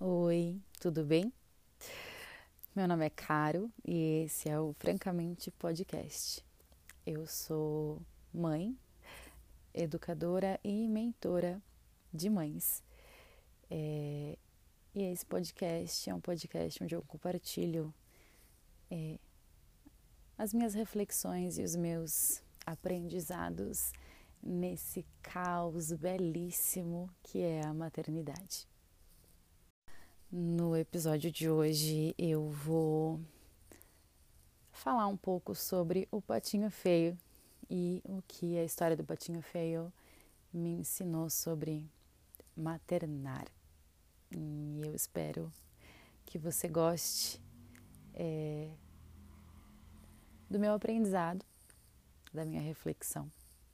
Oi, tudo bem? Meu nome é Caro e esse é o Francamente Podcast. Eu sou mãe, educadora e mentora de mães. É, e esse podcast é um podcast onde eu compartilho é, as minhas reflexões e os meus aprendizados nesse caos belíssimo que é a maternidade. No episódio de hoje eu vou falar um pouco sobre o patinho feio e o que a história do patinho feio me ensinou sobre maternar. E eu espero que você goste é, do meu aprendizado, da minha reflexão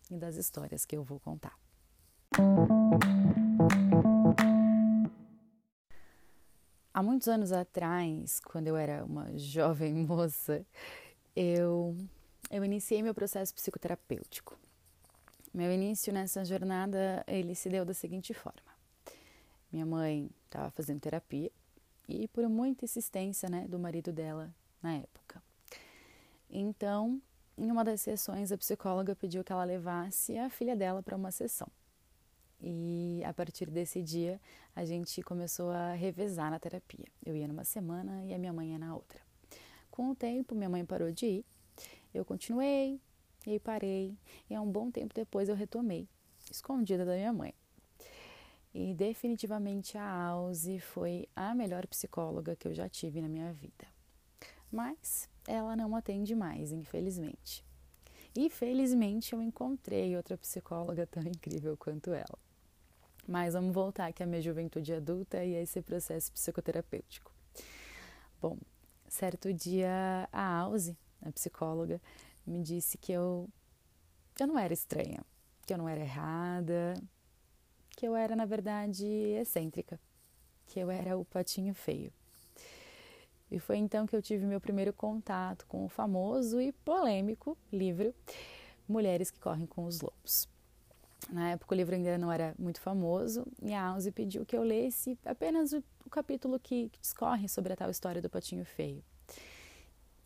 e das histórias que eu vou contar. Há muitos anos atrás, quando eu era uma jovem moça, eu, eu iniciei meu processo psicoterapêutico. Meu início nessa jornada, ele se deu da seguinte forma. Minha mãe estava fazendo terapia e por muita insistência né, do marido dela na época. Então, em uma das sessões, a psicóloga pediu que ela levasse a filha dela para uma sessão. E a partir desse dia, a gente começou a revezar na terapia. Eu ia numa semana e a minha mãe ia na outra. Com o tempo, minha mãe parou de ir, eu continuei, e aí parei, e há um bom tempo depois eu retomei, escondida da minha mãe. E definitivamente a Alze foi a melhor psicóloga que eu já tive na minha vida. Mas ela não atende mais, infelizmente. E felizmente eu encontrei outra psicóloga tão incrível quanto ela. Mas vamos voltar aqui à minha juventude adulta e a esse processo psicoterapêutico. Bom, certo dia a Alze, a psicóloga, me disse que eu, eu não era estranha, que eu não era errada, que eu era, na verdade, excêntrica, que eu era o patinho feio. E foi então que eu tive meu primeiro contato com o famoso e polêmico livro Mulheres que Correm com os Lobos. Na época o livro ainda não era muito famoso e a Alze pediu que eu lesse apenas o, o capítulo que, que discorre sobre a tal história do patinho feio.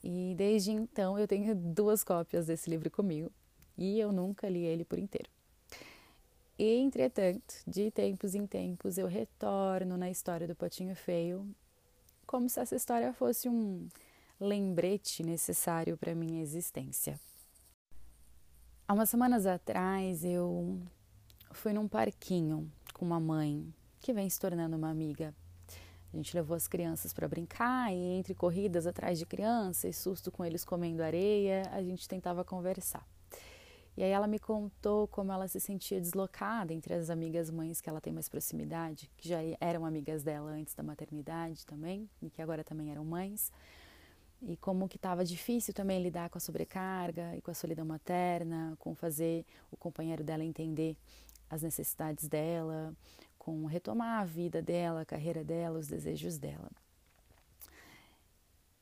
E desde então eu tenho duas cópias desse livro comigo e eu nunca li ele por inteiro. E, entretanto, de tempos em tempos eu retorno na história do patinho feio, como se essa história fosse um lembrete necessário para minha existência. Há umas semanas atrás eu fui num parquinho com uma mãe que vem se tornando uma amiga. A gente levou as crianças para brincar e entre corridas atrás de crianças, susto com eles comendo areia, a gente tentava conversar. E aí ela me contou como ela se sentia deslocada entre as amigas mães que ela tem mais proximidade, que já eram amigas dela antes da maternidade também, e que agora também eram mães e como que estava difícil também lidar com a sobrecarga e com a solidão materna, com fazer o companheiro dela entender as necessidades dela, com retomar a vida dela, a carreira dela, os desejos dela.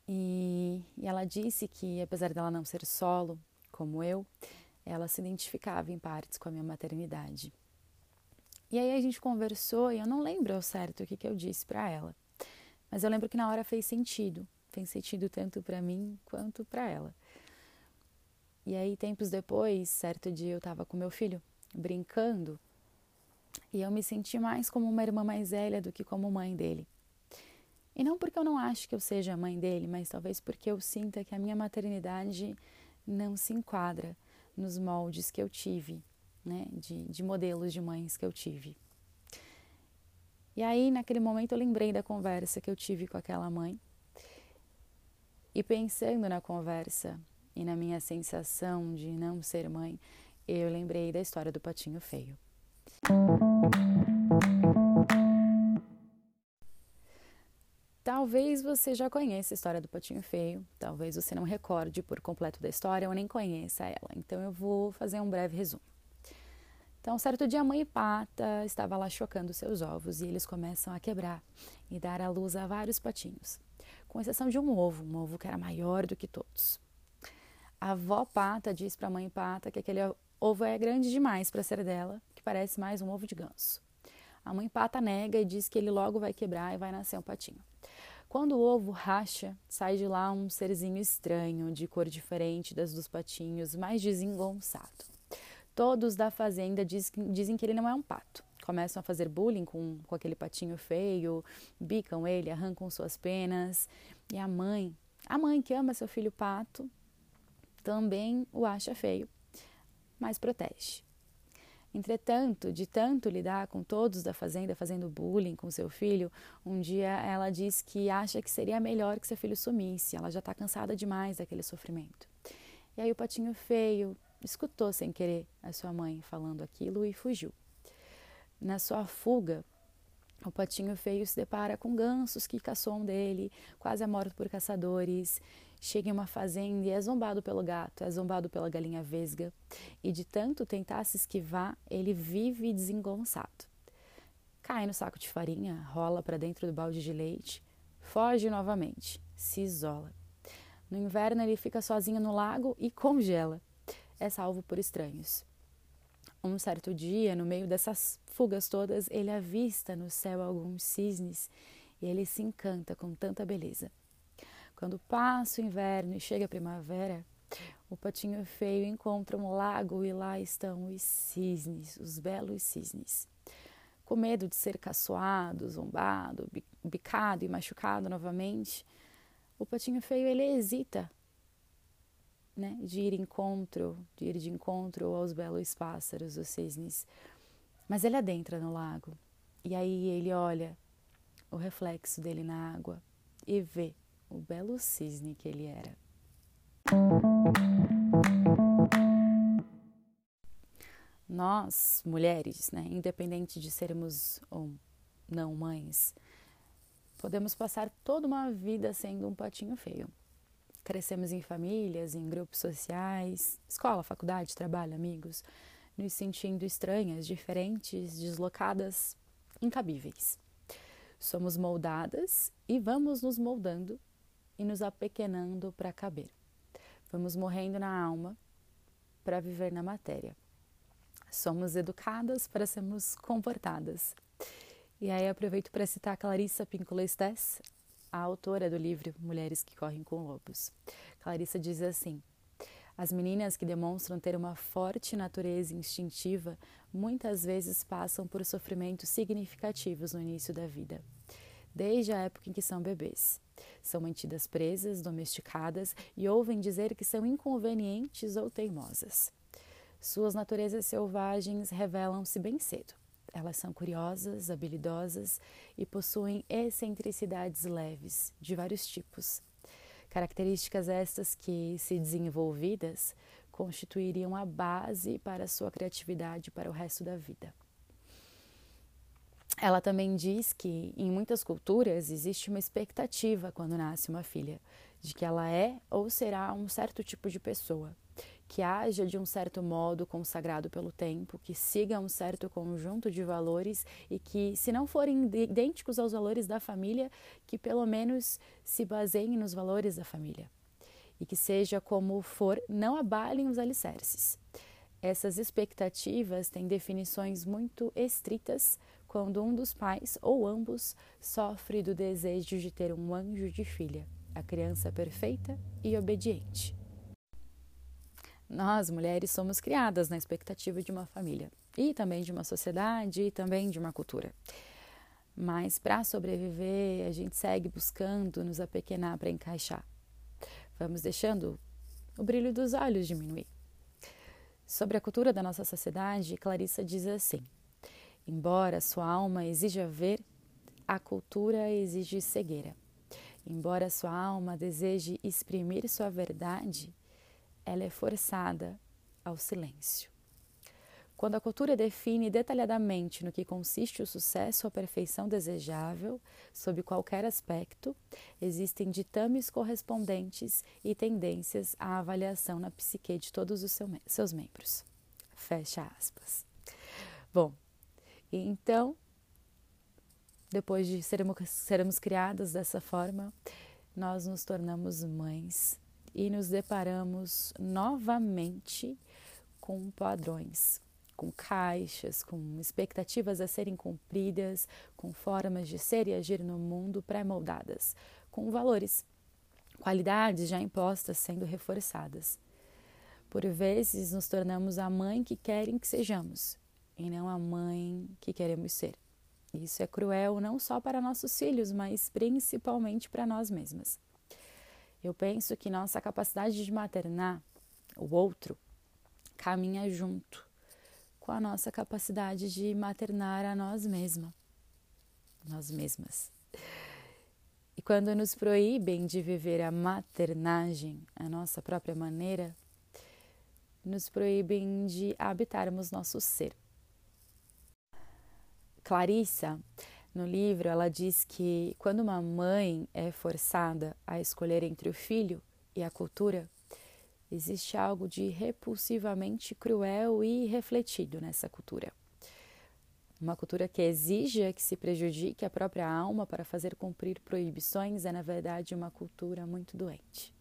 E, e ela disse que, apesar dela não ser solo, como eu, ela se identificava em partes com a minha maternidade. E aí a gente conversou e eu não lembro ao certo o que, que eu disse para ela, mas eu lembro que na hora fez sentido tem sentido tanto para mim quanto para ela. E aí, tempos depois, certo dia eu estava com meu filho brincando e eu me senti mais como uma irmã mais velha do que como mãe dele. E não porque eu não acho que eu seja a mãe dele, mas talvez porque eu sinta que a minha maternidade não se enquadra nos moldes que eu tive, né, de, de modelos de mães que eu tive. E aí, naquele momento, eu lembrei da conversa que eu tive com aquela mãe e pensando na conversa e na minha sensação de não ser mãe, eu lembrei da história do patinho feio. Talvez você já conheça a história do patinho feio, talvez você não recorde por completo da história ou nem conheça ela, então eu vou fazer um breve resumo. Então, certo dia, a mãe pata estava lá chocando seus ovos e eles começam a quebrar e dar à luz a vários patinhos com exceção de um ovo, um ovo que era maior do que todos. A avó pata diz para a mãe pata que aquele ovo é grande demais para ser dela, que parece mais um ovo de ganso. A mãe pata nega e diz que ele logo vai quebrar e vai nascer um patinho. Quando o ovo racha, sai de lá um serzinho estranho, de cor diferente das dos patinhos, mais desengonçado. Todos da fazenda diz, dizem que ele não é um pato. Começam a fazer bullying com, com aquele patinho feio, bicam ele, arrancam suas penas. E a mãe, a mãe que ama seu filho pato, também o acha feio, mas protege. Entretanto, de tanto lidar com todos da fazenda fazendo bullying com seu filho, um dia ela diz que acha que seria melhor que seu filho sumisse, ela já está cansada demais daquele sofrimento. E aí o patinho feio escutou sem querer a sua mãe falando aquilo e fugiu. Na sua fuga, o patinho feio se depara com gansos que caçam dele, quase morto por caçadores, chega em uma fazenda e é zombado pelo gato, é zombado pela galinha vesga, e de tanto tentar se esquivar, ele vive desengonçado. Cai no saco de farinha, rola para dentro do balde de leite, foge novamente, se isola. No inverno ele fica sozinho no lago e congela. É salvo por estranhos. Um certo dia, no meio dessas fugas todas, ele avista no céu alguns cisnes e ele se encanta com tanta beleza. Quando passa o inverno e chega a primavera, o patinho feio encontra um lago e lá estão os cisnes, os belos cisnes. Com medo de ser caçoado, zombado, bicado e machucado novamente, o patinho feio ele hesita né, de ir encontro, de ir de encontro aos belos pássaros, os cisnes. Mas ele adentra no lago e aí ele olha o reflexo dele na água e vê o belo cisne que ele era. Nós, mulheres, né, independente de sermos ou não mães, podemos passar toda uma vida sendo um patinho feio. Crescemos em famílias, em grupos sociais, escola, faculdade, trabalho, amigos, nos sentindo estranhas, diferentes, deslocadas, incabíveis. Somos moldadas e vamos nos moldando e nos apequenando para caber. Vamos morrendo na alma para viver na matéria. Somos educadas para sermos comportadas. E aí aproveito para citar Clarissa Pinkola Estés, a autora do livro Mulheres que Correm com Lobos. Clarissa diz assim: As meninas que demonstram ter uma forte natureza instintiva muitas vezes passam por sofrimentos significativos no início da vida, desde a época em que são bebês. São mantidas presas, domesticadas e ouvem dizer que são inconvenientes ou teimosas. Suas naturezas selvagens revelam-se bem cedo. Elas são curiosas, habilidosas e possuem excentricidades leves, de vários tipos. Características estas que, se desenvolvidas, constituiriam a base para sua criatividade para o resto da vida. Ela também diz que em muitas culturas existe uma expectativa quando nasce uma filha de que ela é ou será um certo tipo de pessoa, que haja de um certo modo consagrado pelo tempo, que siga um certo conjunto de valores e que, se não forem idênticos aos valores da família, que pelo menos se baseiem nos valores da família. E que seja como for, não abalem os alicerces. Essas expectativas têm definições muito estritas quando um dos pais ou ambos sofre do desejo de ter um anjo de filha, a criança perfeita e obediente. Nós, mulheres, somos criadas na expectativa de uma família e também de uma sociedade e também de uma cultura. Mas para sobreviver, a gente segue buscando nos apequenar para encaixar. Vamos deixando o brilho dos olhos diminuir. Sobre a cultura da nossa sociedade, Clarissa diz assim: Embora sua alma exija ver, a cultura exige cegueira. Embora sua alma deseje exprimir sua verdade, ela é forçada ao silêncio. Quando a cultura define detalhadamente no que consiste o sucesso ou a perfeição desejável, sob qualquer aspecto, existem ditames correspondentes e tendências à avaliação na psique de todos os seus membros. Fecha aspas. Bom, então, depois de sermos criadas dessa forma, nós nos tornamos mães e nos deparamos novamente com padrões, com caixas, com expectativas a serem cumpridas, com formas de ser e agir no mundo pré-moldadas, com valores, qualidades já impostas sendo reforçadas. Por vezes nos tornamos a mãe que querem que sejamos e não a mãe que queremos ser. Isso é cruel não só para nossos filhos, mas principalmente para nós mesmas. Eu penso que nossa capacidade de maternar o outro caminha junto com a nossa capacidade de maternar a nós mesmas. Nós mesmas. E quando nos proíbem de viver a maternagem, a nossa própria maneira, nos proíbem de habitarmos nosso ser. Clarissa, no livro, ela diz que quando uma mãe é forçada a escolher entre o filho e a cultura, existe algo de repulsivamente cruel e refletido nessa cultura. Uma cultura que exija que se prejudique a própria alma para fazer cumprir proibições é, na verdade, uma cultura muito doente.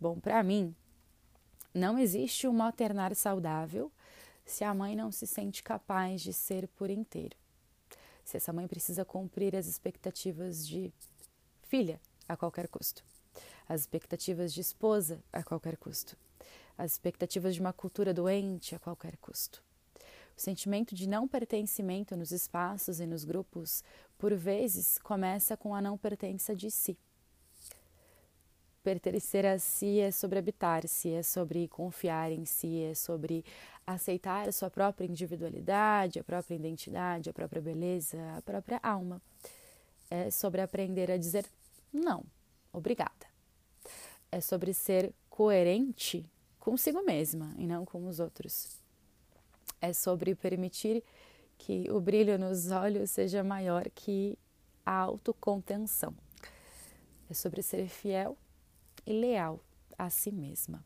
Bom, para mim, não existe um alternar saudável se a mãe não se sente capaz de ser por inteiro. Se essa mãe precisa cumprir as expectativas de filha a qualquer custo, as expectativas de esposa a qualquer custo, as expectativas de uma cultura doente a qualquer custo. O sentimento de não pertencimento nos espaços e nos grupos, por vezes, começa com a não pertença de si. Pertencer a si é sobre habitar-se, é sobre confiar em si, é sobre aceitar a sua própria individualidade, a própria identidade, a própria beleza, a própria alma. É sobre aprender a dizer não, obrigada. É sobre ser coerente consigo mesma e não com os outros. É sobre permitir que o brilho nos olhos seja maior que a autocontenção. É sobre ser fiel e leal a si mesma.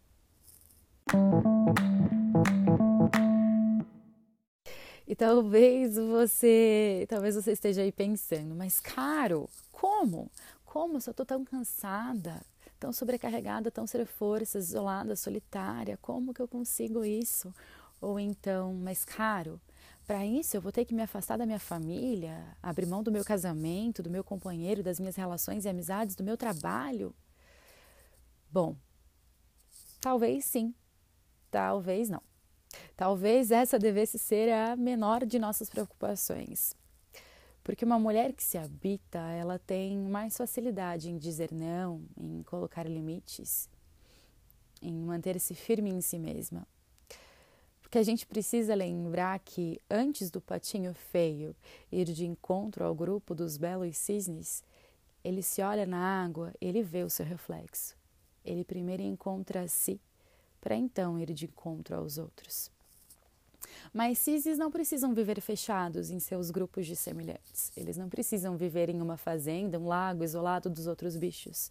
E talvez você, talvez você esteja aí pensando, mas caro, como? Como eu estou tão cansada, tão sobrecarregada, tão sem forças, isolada, solitária, como que eu consigo isso? Ou então, mais caro, para isso eu vou ter que me afastar da minha família, abrir mão do meu casamento, do meu companheiro, das minhas relações e amizades, do meu trabalho? Bom, talvez sim, talvez não. Talvez essa devesse ser a menor de nossas preocupações. Porque uma mulher que se habita, ela tem mais facilidade em dizer não, em colocar limites, em manter-se firme em si mesma. Porque a gente precisa lembrar que antes do patinho feio ir de encontro ao grupo dos belos cisnes, ele se olha na água, ele vê o seu reflexo ele primeiro encontra si, para então ir de encontro aos outros. Mas cisnes não precisam viver fechados em seus grupos de semelhantes. Eles não precisam viver em uma fazenda, um lago isolado dos outros bichos.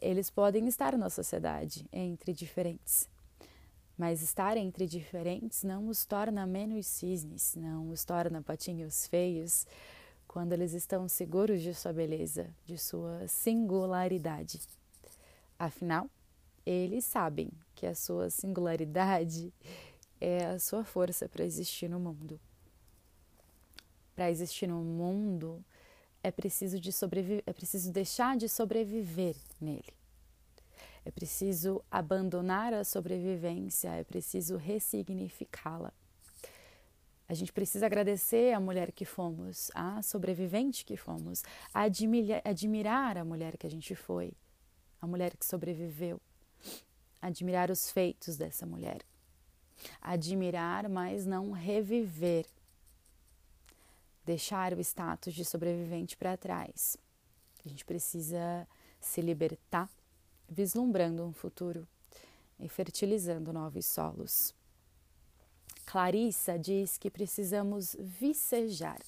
Eles podem estar na sociedade, entre diferentes. Mas estar entre diferentes não os torna menos cisnes, não os torna patinhos feios, quando eles estão seguros de sua beleza, de sua singularidade. Afinal, eles sabem que a sua singularidade é a sua força para existir no mundo. Para existir no mundo, é preciso, de sobreviver, é preciso deixar de sobreviver nele. É preciso abandonar a sobrevivência, é preciso ressignificá-la. A gente precisa agradecer a mulher que fomos, a sobrevivente que fomos, admirar, admirar a mulher que a gente foi, a mulher que sobreviveu, admirar os feitos dessa mulher, admirar, mas não reviver, deixar o status de sobrevivente para trás. A gente precisa se libertar, vislumbrando um futuro e fertilizando novos solos. Clarissa diz que precisamos vicejar.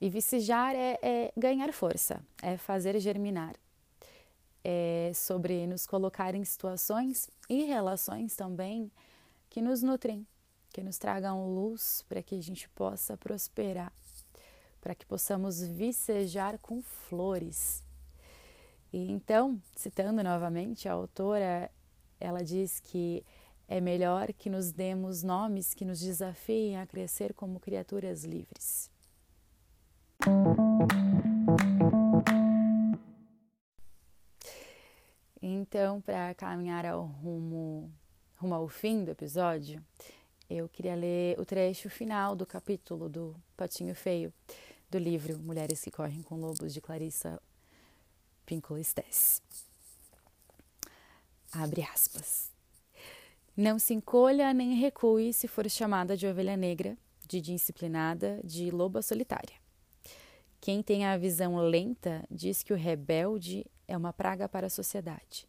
E vicejar é, é ganhar força, é fazer germinar é, sobre nos colocar em situações e relações também que nos nutrem, que nos tragam luz para que a gente possa prosperar, para que possamos vicejar com flores. E então, citando novamente a autora, ela diz que é melhor que nos demos nomes que nos desafiem a crescer como criaturas livres. Então, para caminhar ao rumo, rumo ao fim do episódio, eu queria ler o trecho final do capítulo do Patinho Feio, do livro Mulheres que Correm com Lobos, de Clarissa Pinkola Stess. Abre aspas. Não se encolha nem recue se for chamada de ovelha negra, de disciplinada, de loba solitária. Quem tem a visão lenta diz que o rebelde é uma praga para a sociedade.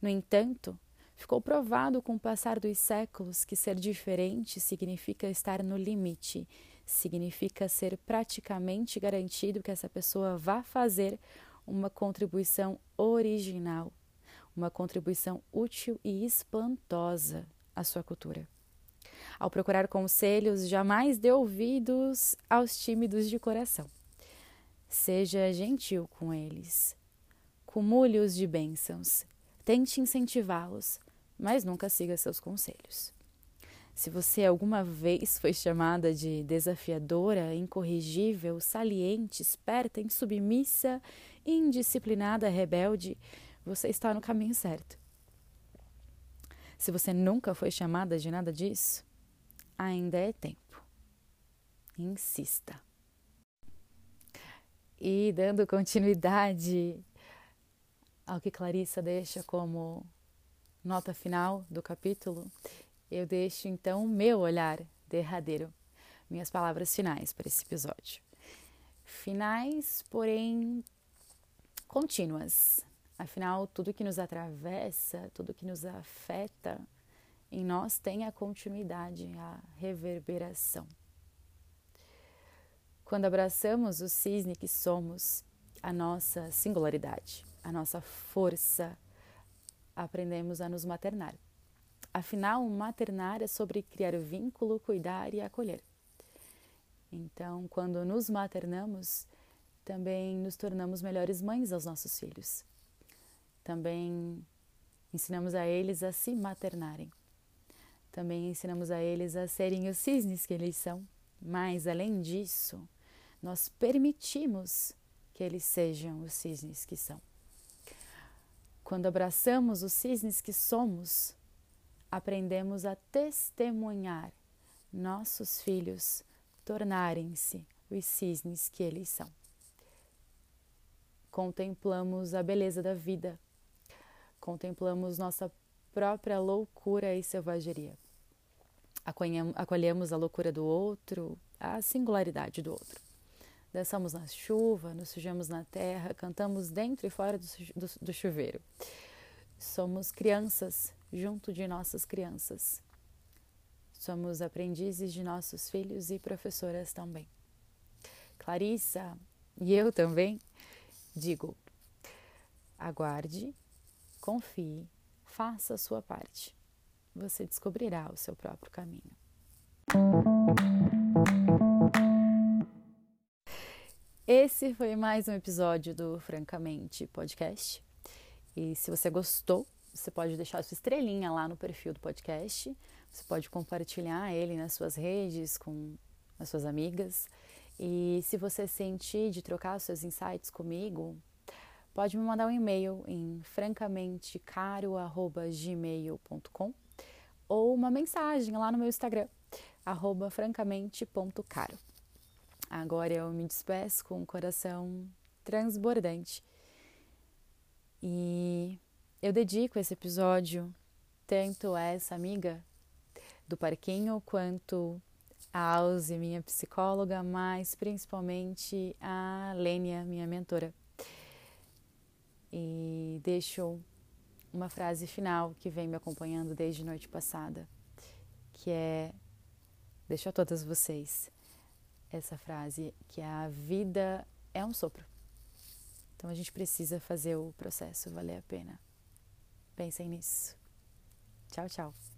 No entanto, ficou provado com o passar dos séculos que ser diferente significa estar no limite, significa ser praticamente garantido que essa pessoa vá fazer uma contribuição original, uma contribuição útil e espantosa à sua cultura. Ao procurar conselhos, jamais dê ouvidos aos tímidos de coração. Seja gentil com eles. Cumule-os de bênçãos. Tente incentivá-los, mas nunca siga seus conselhos. Se você alguma vez foi chamada de desafiadora, incorrigível, saliente, esperta, insubmissa, indisciplinada, rebelde, você está no caminho certo. Se você nunca foi chamada de nada disso, ainda é tempo. Insista. E dando continuidade ao que Clarissa deixa como nota final do capítulo, eu deixo então o meu olhar derradeiro, minhas palavras finais para esse episódio. Finais, porém contínuas. Afinal, tudo que nos atravessa, tudo que nos afeta em nós tem a continuidade, a reverberação. Quando abraçamos o cisne que somos, a nossa singularidade, a nossa força, aprendemos a nos maternar. Afinal, maternar é sobre criar vínculo, cuidar e acolher. Então, quando nos maternamos, também nos tornamos melhores mães aos nossos filhos. Também ensinamos a eles a se maternarem. Também ensinamos a eles a serem os cisnes que eles são. Mas, além disso, nós permitimos que eles sejam os cisnes que são. Quando abraçamos os cisnes que somos, aprendemos a testemunhar nossos filhos tornarem-se os cisnes que eles são. Contemplamos a beleza da vida, contemplamos nossa própria loucura e selvageria. Acolhemos a loucura do outro, a singularidade do outro. Dançamos na chuva, nos sujamos na terra, cantamos dentro e fora do, do, do chuveiro. Somos crianças junto de nossas crianças. Somos aprendizes de nossos filhos e professoras também. Clarissa e eu também digo: aguarde, confie, faça a sua parte. Você descobrirá o seu próprio caminho. Esse foi mais um episódio do Francamente Podcast. E se você gostou, você pode deixar sua estrelinha lá no perfil do podcast. Você pode compartilhar ele nas suas redes com as suas amigas. E se você sentir de trocar seus insights comigo, pode me mandar um e-mail em francamentekaro@gmail.com ou uma mensagem lá no meu Instagram francamente.caro. Agora eu me despeço com o coração transbordante. E eu dedico esse episódio tanto a essa amiga do parquinho quanto a Alze, minha psicóloga, mas principalmente a Lênia, minha mentora. E deixo uma frase final que vem me acompanhando desde noite passada, que é deixo a todas vocês essa frase que a vida é um sopro. Então a gente precisa fazer o processo valer a pena. Pensem nisso. Tchau, tchau.